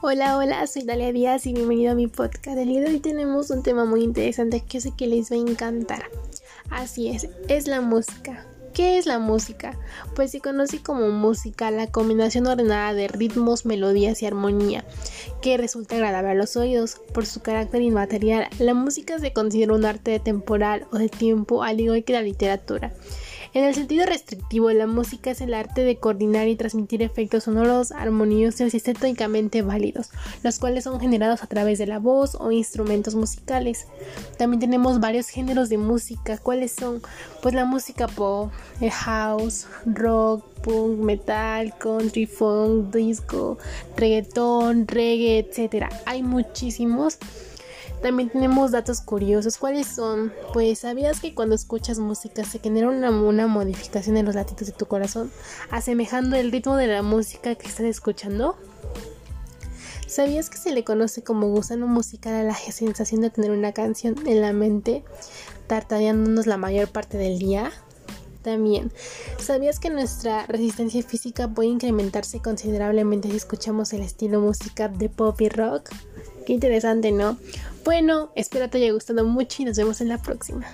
Hola, hola, soy Dalia Díaz y bienvenido a mi podcast. El día de hoy tenemos un tema muy interesante que sé que les va a encantar. Así es, es la música. ¿Qué es la música? Pues se conoce como música la combinación ordenada de ritmos, melodías y armonía, que resulta agradable a los oídos. Por su carácter inmaterial, la música se considera un arte temporal o de tiempo, al igual que la literatura. En el sentido restrictivo, la música es el arte de coordinar y transmitir efectos sonoros, armoniosos y estéticamente válidos, los cuales son generados a través de la voz o instrumentos musicales. También tenemos varios géneros de música, ¿cuáles son? Pues la música pop, el house, rock, punk, metal, country, funk, disco, reggaetón, reggae, etc. Hay muchísimos. También tenemos datos curiosos. ¿Cuáles son? Pues sabías que cuando escuchas música se genera una, modificación en los latidos de tu corazón, asemejando el ritmo de la música que estás escuchando. ¿Sabías que se le conoce como gusano musical a la sensación de tener una canción en la mente, tartadeándonos la mayor parte del día? También, ¿sabías que nuestra resistencia física puede incrementarse considerablemente si escuchamos el estilo música de pop y rock? Qué interesante, ¿no? Bueno, espero te haya gustado mucho y nos vemos en la próxima.